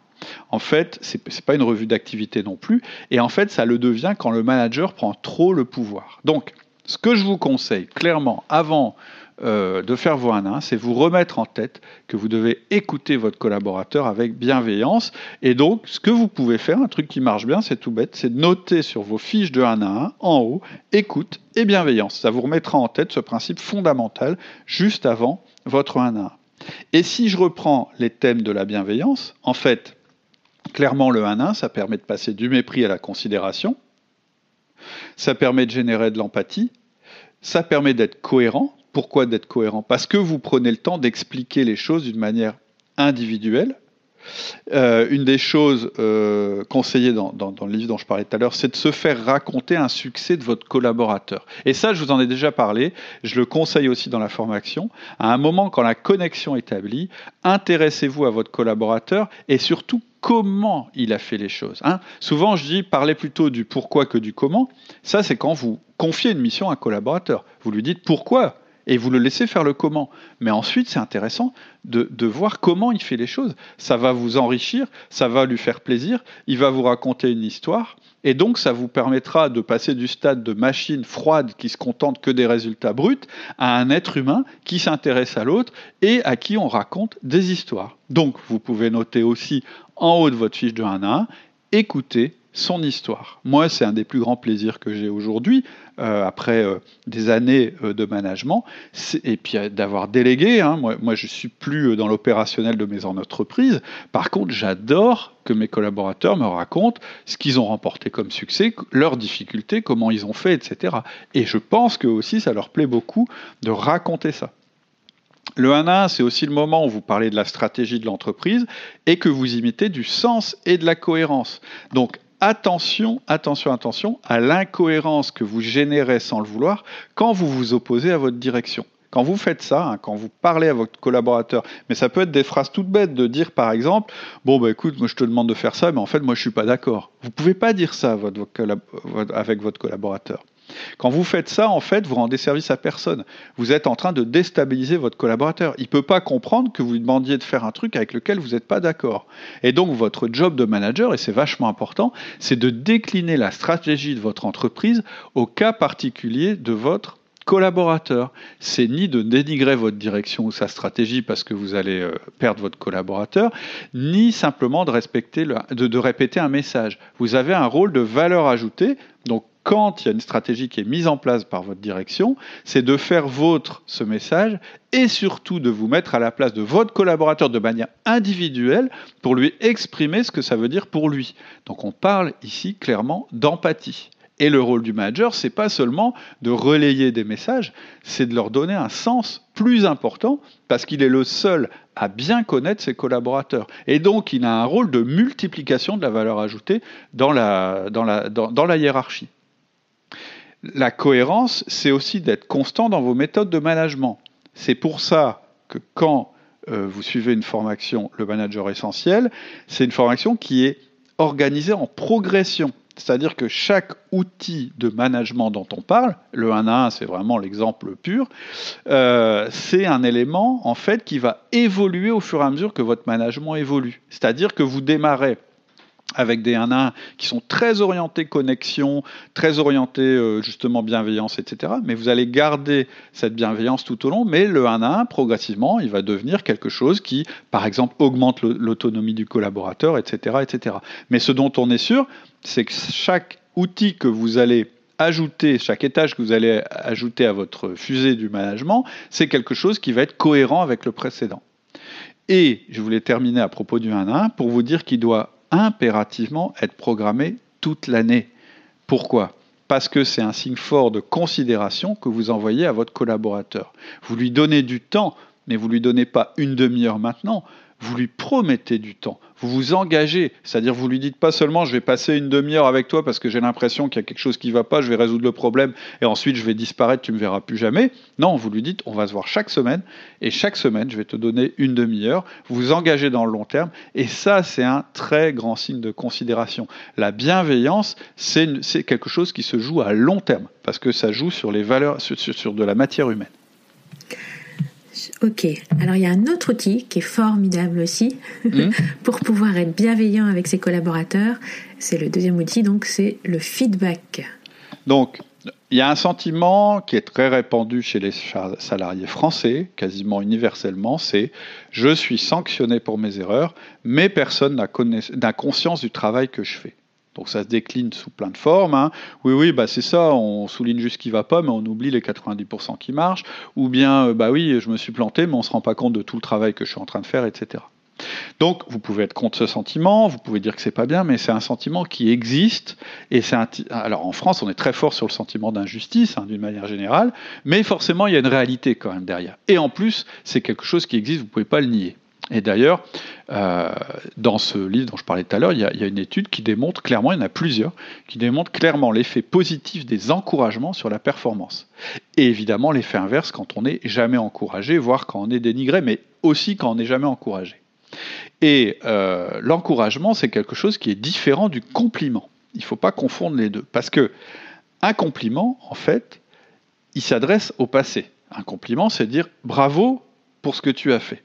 En fait, ce n'est pas une revue d'activité non plus, et en fait, ça le devient quand le manager prend trop le pouvoir. Donc, ce que je vous conseille clairement avant euh, de faire vos 1 1, c'est vous remettre en tête que vous devez écouter votre collaborateur avec bienveillance. Et donc, ce que vous pouvez faire, un truc qui marche bien, c'est tout bête, c'est noter sur vos fiches de 1 à 1, en haut, écoute et bienveillance. Ça vous remettra en tête ce principe fondamental juste avant votre 1 à 1. Et si je reprends les thèmes de la bienveillance, en fait, clairement le 1 à 1, ça permet de passer du mépris à la considération, ça permet de générer de l'empathie, ça permet d'être cohérent, pourquoi d'être cohérent Parce que vous prenez le temps d'expliquer les choses d'une manière individuelle. Euh, une des choses euh, conseillées dans, le livre dont je parlais tout à l'heure, c'est de se faire raconter un succès de votre collaborateur. Et ça, je vous en ai déjà parlé, je le conseille aussi dans la formation. À un moment, quand la connexion est établie, intéressez-vous à votre collaborateur et surtout comment il a fait les choses. Hein. Souvent, je dis, parlez plutôt du pourquoi que du comment. Ça, c'est quand vous confiez une mission à un collaborateur. Vous lui dites pourquoi et vous le laissez faire le comment. Mais ensuite, c'est intéressant de, de, voir comment il fait les choses. Ça va vous enrichir, ça va lui faire plaisir, il va vous raconter une histoire, et donc ça vous permettra de passer du stade de machine froide qui se contente que des résultats bruts à un être humain qui s'intéresse à l'autre et à qui on raconte des histoires. Donc vous pouvez noter aussi en haut de votre fiche de 1 à 1, écoutez son histoire. Moi, c'est un des plus grands plaisirs que j'ai aujourd'hui, euh, après euh, des années euh, de management, et puis d'avoir délégué. Hein. Moi, moi, je suis plus dans l'opérationnel de mes entreprises. Par contre, j'adore que mes collaborateurs me racontent ce qu'ils ont remporté comme succès, leurs difficultés, comment ils ont fait, etc. Et je pense que aussi, ça leur plaît beaucoup de raconter ça. Le 1 1, c'est aussi le moment où vous parlez de la stratégie de l'entreprise et que vous imitez du sens et de la cohérence. Donc attention, attention, attention à l'incohérence que vous générez sans le vouloir quand vous vous opposez à votre direction. Quand vous faites ça, hein, quand vous parlez à votre collaborateur, mais ça peut être des phrases toutes bêtes de dire par exemple, bon bah écoute, moi je te demande de faire ça, mais en fait moi je suis pas d'accord. Vous pouvez pas dire ça avec votre collaborateur. Quand vous faites ça, en fait, vous rendez service à personne. Vous êtes en train de déstabiliser votre collaborateur. Il ne peut pas comprendre que vous lui demandiez de faire un truc avec lequel vous n'êtes pas d'accord. Et donc, votre job de manager, et c'est vachement important, c'est de décliner la stratégie de votre entreprise au cas particulier de votre collaborateur. C'est ni de dénigrer votre direction ou sa stratégie parce que vous allez euh, perdre votre collaborateur, ni simplement de, respecter de, de répéter un message. Vous avez un rôle de valeur ajoutée. Donc, quand il y a une stratégie qui est mise en place par votre direction, c'est de faire vôtre ce message et surtout de vous mettre à la place de votre collaborateur de manière individuelle pour lui exprimer ce que ça veut dire pour lui. Donc on parle ici clairement d'empathie. Et le rôle du manager, c'est pas seulement de relayer des messages, c'est de leur donner un sens plus important parce qu'il est le seul à bien connaître ses collaborateurs. Et donc, il a un rôle de multiplication de la valeur ajoutée dans la, dans la, dans la hiérarchie. La cohérence, c'est aussi d'être constant dans vos méthodes de management. C'est pour ça que quand euh, vous suivez une formation, le manager essentiel, c'est une formation qui est organisée en progression. C'est-à-dire que chaque outil de management dont on parle, le 1 à 1, c'est vraiment l'exemple pur, euh, c'est un élément en fait qui va évoluer au fur et à mesure que votre management évolue. C'est-à-dire que vous démarrez avec des 1 1 qui sont très orientés connexion, très orientés euh, justement bienveillance, etc. Mais vous allez garder cette bienveillance tout au long, mais le 1 1, progressivement, il va devenir quelque chose qui, par exemple, augmente l'autonomie du collaborateur, etc., etc. Mais ce dont on est sûr, c'est que chaque outil que vous allez ajouter, chaque étage que vous allez ajouter à votre fusée du management, c'est quelque chose qui va être cohérent avec le précédent. Et je voulais terminer à propos du 1 1 pour vous dire qu'il doit impérativement être programmé toute l'année. Pourquoi? Parce que c'est un signe fort de considération que vous envoyez à votre collaborateur. Vous lui donnez du temps, mais vous ne lui donnez pas une demi-heure maintenant, vous lui promettez du temps, vous vous engagez, c'est-à-dire vous lui dites pas seulement je vais passer une demi-heure avec toi parce que j'ai l'impression qu'il y a quelque chose qui ne va pas, je vais résoudre le problème et ensuite je vais disparaître, tu me verras plus jamais. Non, vous lui dites on va se voir chaque semaine et chaque semaine je vais te donner une demi-heure, vous vous engagez dans le long terme et ça c'est un très grand signe de considération. La bienveillance c'est quelque chose qui se joue à long terme parce que ça joue sur les valeurs, sur de la matière humaine. Ok, alors il y a un autre outil qui est formidable aussi hmm. pour pouvoir être bienveillant avec ses collaborateurs. C'est le deuxième outil, donc c'est le feedback. Donc, il y a un sentiment qui est très répandu chez les salariés français, quasiment universellement, c'est je suis sanctionné pour mes erreurs, mais personne n'a conscience du travail que je fais. Donc ça se décline sous plein de formes. Hein. Oui, oui, bah c'est ça, on souligne juste qui va pas, mais on oublie les 90% qui marchent. Ou bien, euh, bah oui, je me suis planté, mais on ne se rend pas compte de tout le travail que je suis en train de faire, etc. Donc, vous pouvez être contre ce sentiment, vous pouvez dire que c'est pas bien, mais c'est un sentiment qui existe. Et c'est alors en France, on est très fort sur le sentiment d'injustice, hein, d'une manière générale, mais forcément, il y a une réalité quand même derrière. Et en plus, c'est quelque chose qui existe, vous pouvez pas le nier. Et d'ailleurs, euh, dans ce livre dont je parlais tout à l'heure, il, y, a une étude qui démontre clairement, il y en a plusieurs, qui démontrent clairement l'effet positif des encouragements sur la performance. Et évidemment, l'effet inverse quand on n'est jamais encouragé, voire quand on est dénigré, mais aussi quand on n'est jamais encouragé. Et euh, l'encouragement, c'est quelque chose qui est différent du compliment. Il ne faut pas confondre les deux. Parce que un compliment, en fait, il s'adresse au passé. Un compliment, c'est dire bravo pour ce que tu as fait.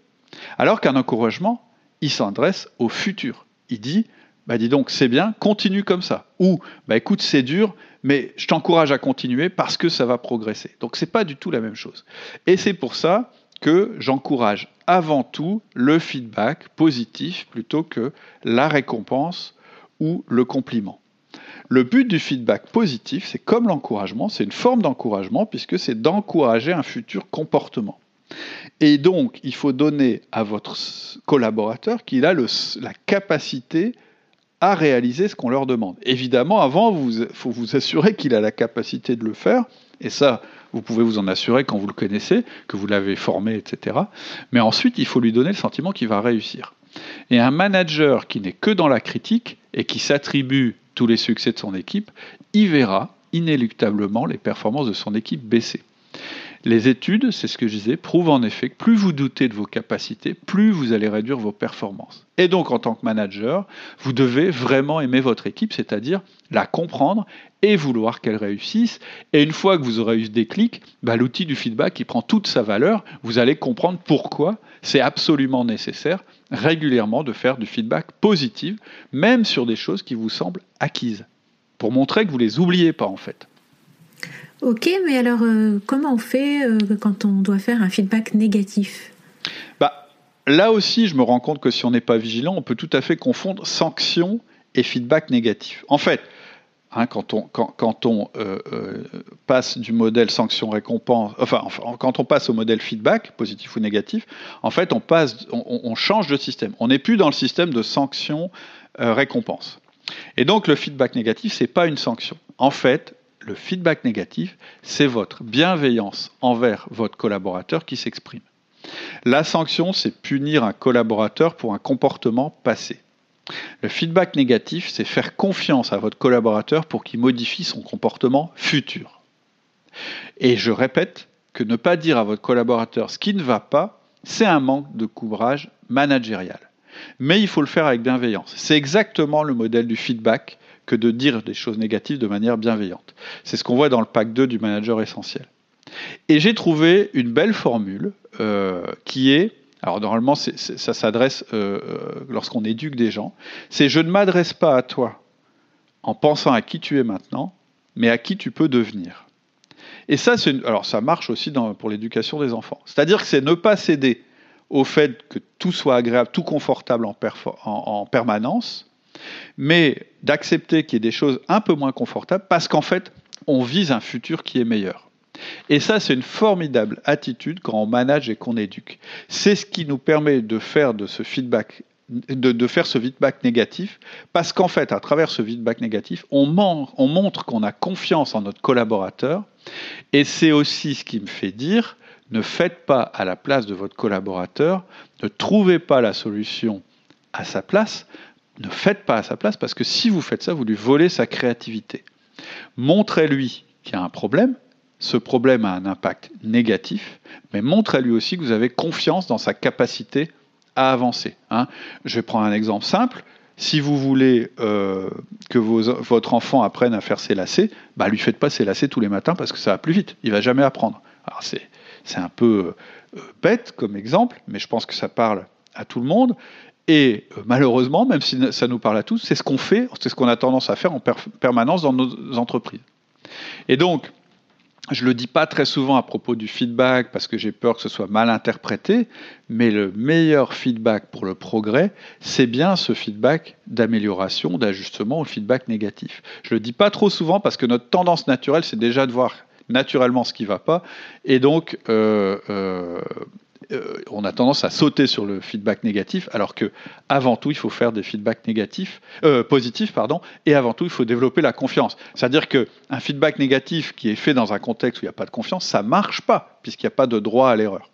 Alors qu'un encouragement, il s'adresse au futur. Il dit, bah dis donc, c'est bien, continue comme ça. Ou, bah écoute, c'est dur, mais je t'encourage à continuer parce que ça va progresser. Donc c'est pas du tout la même chose. Et c'est pour ça que j'encourage avant tout le feedback positif plutôt que la récompense ou le compliment. Le but du feedback positif, c'est comme l'encouragement, c'est une forme d'encouragement puisque c'est d'encourager un futur comportement. Et donc, il faut donner à votre collaborateur qu'il a la capacité à réaliser ce qu'on leur demande. Évidemment, avant, il faut vous assurer qu'il a la capacité de le faire, et ça, vous pouvez vous en assurer quand vous le connaissez, que vous l'avez formé, etc. Mais ensuite, il faut lui donner le sentiment qu'il va réussir. Et un manager qui n'est que dans la critique et qui s'attribue tous les succès de son équipe, y verra inéluctablement les performances de son équipe baisser. Les études, c'est ce que je disais, prouvent en effet que plus vous doutez de vos capacités, plus vous allez réduire vos performances. Et donc, en tant que manager, vous devez vraiment aimer votre équipe, c'est-à-dire la comprendre et vouloir qu'elle réussisse. Et une fois que vous aurez eu ce déclic, bah, l'outil du feedback, qui prend toute sa valeur, vous allez comprendre pourquoi c'est absolument nécessaire régulièrement de faire du feedback positif, même sur des choses qui vous semblent acquises, pour montrer que vous ne les oubliez pas en fait. Ok, mais alors euh, comment on fait euh, quand on doit faire un feedback négatif? Bah, Là aussi, je me rends compte que si on n'est pas vigilant, on peut tout à fait confondre sanction et feedback négatif. En fait, hein, quand on, euh, passe du modèle sanction-récompense, enfin, quand on passe au modèle feedback, positif ou négatif, en fait, on, passe, on, on change de système. On n'est plus dans le système de sanction-récompense. Et donc, le feedback négatif, ce n'est pas une sanction. En fait, le feedback négatif, c'est votre bienveillance envers votre collaborateur qui s'exprime. La sanction, c'est punir un collaborateur pour un comportement passé. Le feedback négatif, c'est faire confiance à votre collaborateur pour qu'il modifie son comportement futur. Et je répète que ne pas dire à votre collaborateur ce qui ne va pas, c'est un manque de courage managérial. Mais il faut le faire avec bienveillance. C'est exactement le modèle du feedback que de dire des choses négatives de manière bienveillante. C'est ce qu'on voit dans le pack 2 du manager essentiel. Et j'ai trouvé une belle formule euh, qui est, alors normalement ça s'adresse euh, euh, lorsqu'on éduque des gens, c'est je ne m'adresse pas à toi en pensant à qui tu es maintenant, mais à qui tu peux devenir. Et ça, alors ça marche aussi pour l'éducation des enfants. C'est-à-dire que c'est ne pas céder au fait que tout soit agréable, tout confortable en, permanence, mais d'accepter qu'il y ait des choses un peu moins confortables parce qu'en fait, on vise un futur qui est meilleur. Et ça, c'est une formidable attitude quand on manage et qu'on éduque. C'est ce qui nous permet de faire de ce feedback de, faire ce feedback négatif, parce qu'en fait, à travers ce feedback négatif, on, on montre qu'on a confiance en notre collaborateur, et c'est aussi ce qui me fait dire, ne faites pas à la place de votre collaborateur, ne trouvez pas la solution à sa place, ne faites pas à sa place, parce que si vous faites ça, vous lui volez sa créativité. Montrez-lui qu'il y a un problème, ce problème a un impact négatif, mais montrez-lui aussi que vous avez confiance dans sa capacité à avancer. Hein. Je vais prendre un exemple simple. Si vous voulez euh, que votre enfant apprenne à faire ses lacets, bah, lui faites pas ses lacets tous les matins parce que ça va plus vite. Il va jamais apprendre. C'est un peu euh, bête comme exemple, mais je pense que ça parle à tout le monde. Et euh, malheureusement, même si ça nous parle à tous, c'est ce qu'on fait, c'est ce qu'on a tendance à faire en permanence dans nos entreprises. Et donc, je le dis pas très souvent à propos du feedback parce que j'ai peur que ce soit mal interprété, mais le meilleur feedback pour le progrès, c'est bien ce feedback d'amélioration, d'ajustement, le feedback négatif. Je le dis pas trop souvent parce que notre tendance naturelle, c'est déjà de voir naturellement ce qui va pas, et donc euh, euh, euh, on a tendance à sauter sur le feedback négatif, alors que avant tout, il faut faire des feedbacks négatifs, euh, positifs, pardon, et avant tout, il faut développer la confiance. C'est-à-dire qu'un feedback négatif qui est fait dans un contexte où il n'y a pas de confiance, ça marche pas, puisqu'il n'y a pas de droit à l'erreur.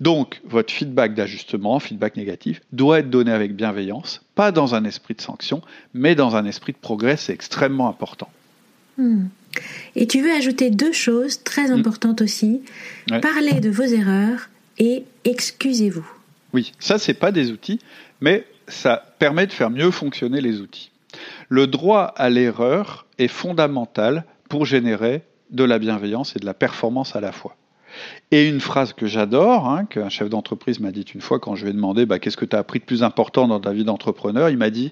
Donc, votre feedback d'ajustement, feedback négatif, doit être donné avec bienveillance, pas dans un esprit de sanction, mais dans un esprit de progrès, c'est extrêmement important. Hmm. Et tu veux ajouter deux choses très hmm. importantes aussi. Parler de vos erreurs et excusez-vous. Oui, ça, c'est pas des outils, mais ça permet de faire mieux fonctionner les outils. Le droit à l'erreur est fondamental pour générer de la bienveillance et de la performance à la fois. Et une phrase que j'adore, hein, qu'un chef d'entreprise m'a dit une fois quand je lui ai demandé bah, qu'est-ce que tu as appris de plus important dans ta vie d'entrepreneur, il m'a dit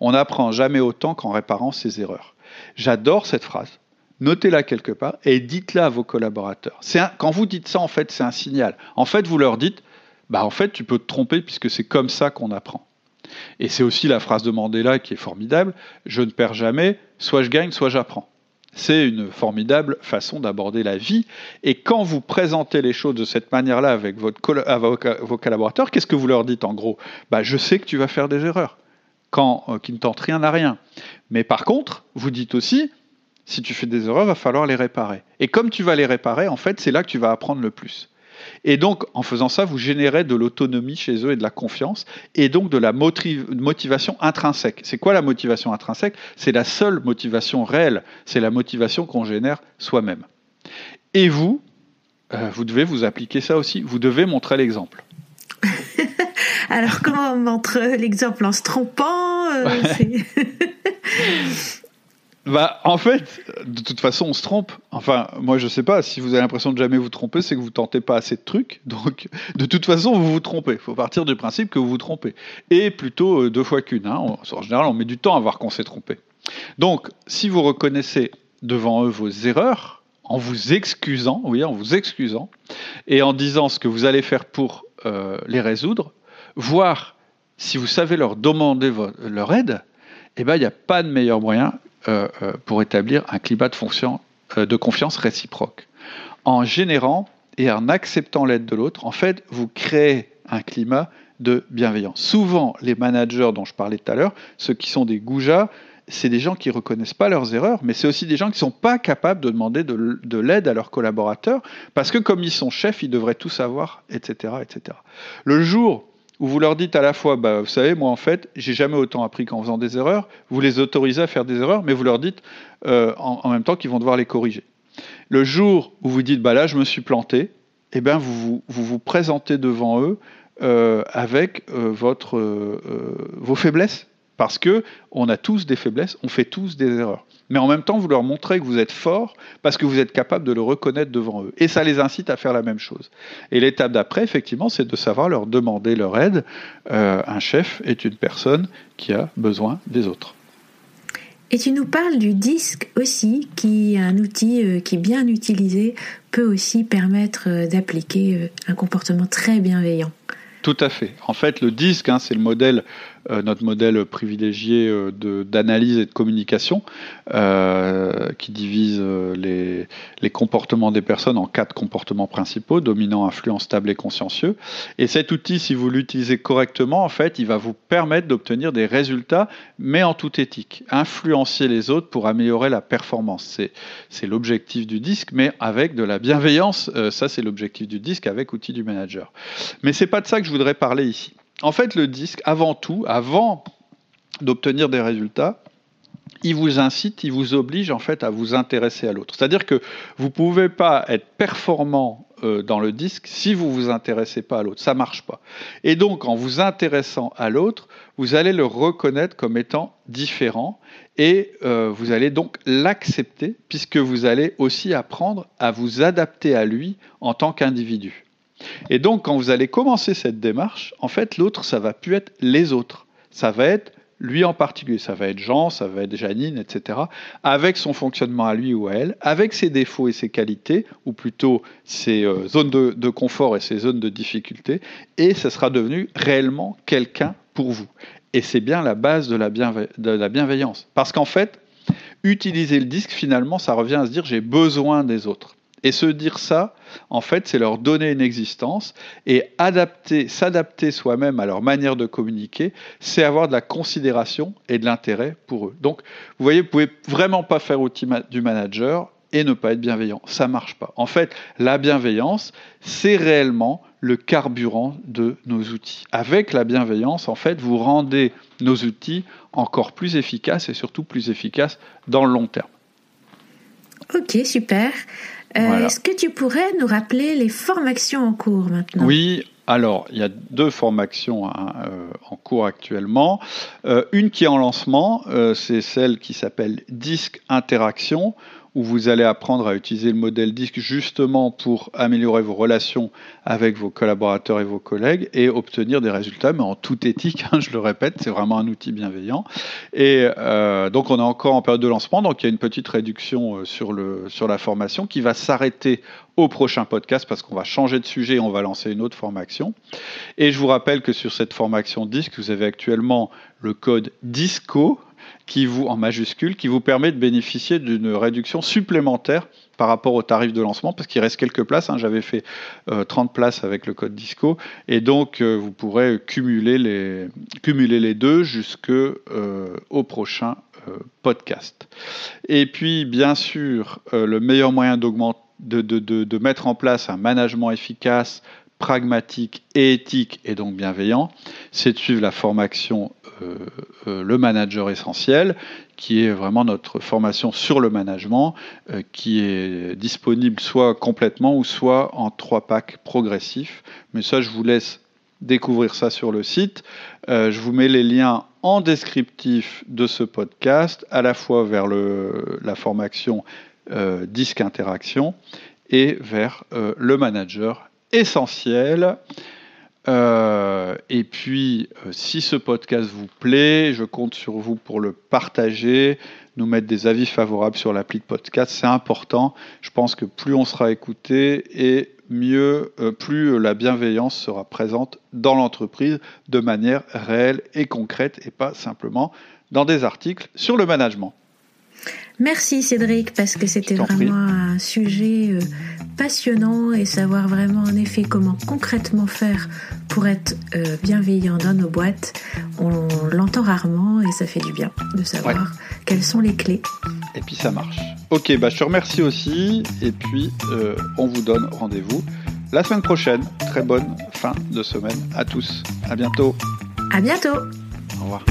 on n'apprend jamais autant qu'en réparant ses erreurs. J'adore cette phrase notez-la quelque part et dites-la à vos collaborateurs. quand vous dites ça, en fait, c'est un signal. En fait, vous leur dites, bah, en fait, tu peux te tromper puisque c'est comme ça qu'on apprend. Et c'est aussi la phrase de Mandela qui est formidable, je ne perds jamais, soit je gagne, soit j'apprends. C'est une formidable façon d'aborder la vie. Et quand vous présentez les choses de cette manière-là avec votre, vos, collaborateurs, qu'est-ce que vous leur dites en gros? Bah, Je sais que tu vas faire des erreurs, euh, qui ne tentent rien à rien. Mais par contre, vous dites aussi, si tu fais des erreurs, il va falloir les réparer. Et comme tu vas les réparer, en fait, c'est là que tu vas apprendre le plus. Et donc, en faisant ça, vous générez de l'autonomie chez eux et de la confiance, et donc de la motivation intrinsèque. C'est quoi la motivation intrinsèque? C'est la seule motivation réelle. C'est la motivation qu'on génère soi-même. Et vous, euh, vous devez vous appliquer ça aussi. Vous devez montrer l'exemple. Alors, comment on montre l'exemple? En se trompant euh, Bah, en fait, de toute façon, on se trompe. Enfin, moi, je sais pas. Si vous avez l'impression de jamais vous tromper, c'est que vous tentez pas assez de trucs. Donc, de toute façon, vous vous trompez. Il faut partir du principe que vous vous trompez. Et plutôt euh, deux fois qu'une. Hein. En général, on met du temps à voir qu'on s'est trompé. Donc, si vous reconnaissez devant eux vos erreurs, en vous excusant, oui, en vous excusant, et en disant ce que vous allez faire pour euh, les résoudre, voire si vous savez leur demander leur aide, eh ben, il n'y a pas de meilleur moyen pour établir un climat euh, de confiance réciproque. En générant et en acceptant l'aide de l'autre, en fait, vous créez un climat de bienveillance. Souvent, les managers dont je parlais tout à l'heure, ceux qui sont des goujats, c'est des gens qui ne reconnaissent pas leurs erreurs, mais c'est aussi des gens qui ne sont pas capables de demander de, de l'aide à leurs collaborateurs, parce que comme ils sont chefs, ils devraient tout savoir, etc. etc. Le jour où vous leur dites à la fois, bah, vous savez, moi en fait, j'ai jamais autant appris qu'en faisant des erreurs, vous les autorisez à faire des erreurs, mais vous leur dites euh, en, même temps qu'ils vont devoir les corriger. Le jour où vous dites, bah là, je me suis planté, eh ben vous, vous, vous présentez devant eux euh, avec euh, votre, vos faiblesses. Parce que on a tous des faiblesses, on fait tous des erreurs. Mais en même temps, vous leur montrez que vous êtes fort parce que vous êtes capable de le reconnaître devant eux. Et ça les incite à faire la même chose. Et l'étape d'après, effectivement, c'est de savoir leur demander leur aide. un chef est une personne qui a besoin des autres. Et tu nous parles du disque aussi, qui est un outil qui, bien utilisé, peut aussi permettre d'appliquer un comportement très bienveillant. Tout à fait. En fait, le disque, hein, c'est le modèle euh, notre modèle privilégié euh, d'analyse et de communication, euh, qui divise les, les, comportements des personnes en quatre comportements principaux, dominant, influent, stable et consciencieux. Et cet outil, si vous l'utilisez correctement, en fait, il va vous permettre d'obtenir des résultats, mais en toute éthique. Influencer les autres pour améliorer la performance. C'est l'objectif du disque, mais avec de la bienveillance. ça, c'est l'objectif du disque avec outil du manager. Mais c'est pas de ça que je voudrais parler ici. En fait, le disque, avant tout, avant d'obtenir des résultats, il vous incite, il vous oblige en fait à vous intéresser à l'autre. C'est-à-dire que vous ne pouvez pas être performant euh, dans le disque si vous ne vous intéressez pas à l'autre. Ça ne marche pas. Et donc, en vous intéressant à l'autre, vous allez le reconnaître comme étant différent et euh, vous allez donc l'accepter puisque vous allez aussi apprendre à vous adapter à lui en tant qu'individu. Et donc, quand vous allez commencer cette démarche, en fait, l'autre, ça va plus être les autres. Ça va être lui en particulier. Ça va être Jean, ça va être Janine, etc. Avec son fonctionnement à lui ou à elle, avec ses défauts et ses qualités, ou plutôt ses euh, zones de, confort et ses zones de difficulté. Et ça sera devenu réellement quelqu'un pour vous. Et c'est bien la base de la, de la bienveillance. Parce qu'en fait, utiliser le disque, finalement, ça revient à se dire j'ai besoin des autres. Et se dire ça, en fait, c'est leur donner une existence et adapter, s'adapter soi-même à leur manière de communiquer, c'est avoir de la considération et de l'intérêt pour eux. Donc, vous voyez, vous pouvez vraiment pas faire outil du manager et ne pas être bienveillant. Ça marche pas. En fait, la bienveillance, c'est réellement le carburant de nos outils. Avec la bienveillance, en fait, vous rendez nos outils encore plus efficaces et surtout plus efficaces dans le long terme. Ok, super. Euh, est-ce que tu pourrais nous rappeler les formations en cours maintenant? Oui, alors, il y a deux formations hein, euh, en cours actuellement. Euh, une qui est en lancement, c'est celle qui s'appelle Disque Interaction, où vous allez apprendre à utiliser le modèle disque justement pour améliorer vos relations avec vos collaborateurs et vos collègues et obtenir des résultats, mais en toute éthique, hein, je le répète, c'est vraiment un outil bienveillant. Et euh, donc on est encore en période de lancement, donc il y a une petite réduction euh, sur, le, sur la formation qui va s'arrêter au prochain podcast parce qu'on va changer de sujet et on va lancer une autre formation. Et je vous rappelle que sur cette formation disque, vous avez actuellement le code DISCO, qui vous, en majuscule, qui vous permet de bénéficier d'une réduction supplémentaire par rapport au tarif de lancement, parce qu'il reste quelques places. Hein. J'avais fait 30 euh, places avec le code DISCO, et donc euh, vous pourrez cumuler les, cumuler les deux jusqu'au euh, prochain podcast. Et puis, bien sûr, le meilleur moyen d'augmenter de, de, de, mettre en place un management efficace, pragmatique et éthique et donc bienveillant, c'est de suivre la formation euh, euh, Le Manager Essentiel, qui est vraiment notre formation sur le management, euh, qui est disponible soit complètement ou soit en trois packs progressifs. Mais ça, je vous laisse découvrir ça sur le site. je vous mets les liens en descriptif de ce podcast, à la fois vers la formation Disque Interaction et vers le manager essentiel. Euh, et puis, euh, si ce podcast vous plaît, je compte sur vous pour le partager, nous mettre des avis favorables sur l'appli de podcast. C'est important. Je pense que plus on sera écouté et mieux, euh, plus la bienveillance sera présente dans l'entreprise de manière réelle et concrète et pas simplement dans des articles sur le management. Merci Cédric, parce que c'était vraiment un sujet euh, passionnant et savoir vraiment en effet comment concrètement faire pour être euh, bienveillant dans nos boîtes. On l'entend rarement et ça fait du bien de savoir quelles sont les clés. Et puis ça marche. Ok, bah je te remercie aussi et puis euh, on vous donne rendez-vous la semaine prochaine. Très bonne fin de semaine à tous. À bientôt. À bientôt. Au revoir.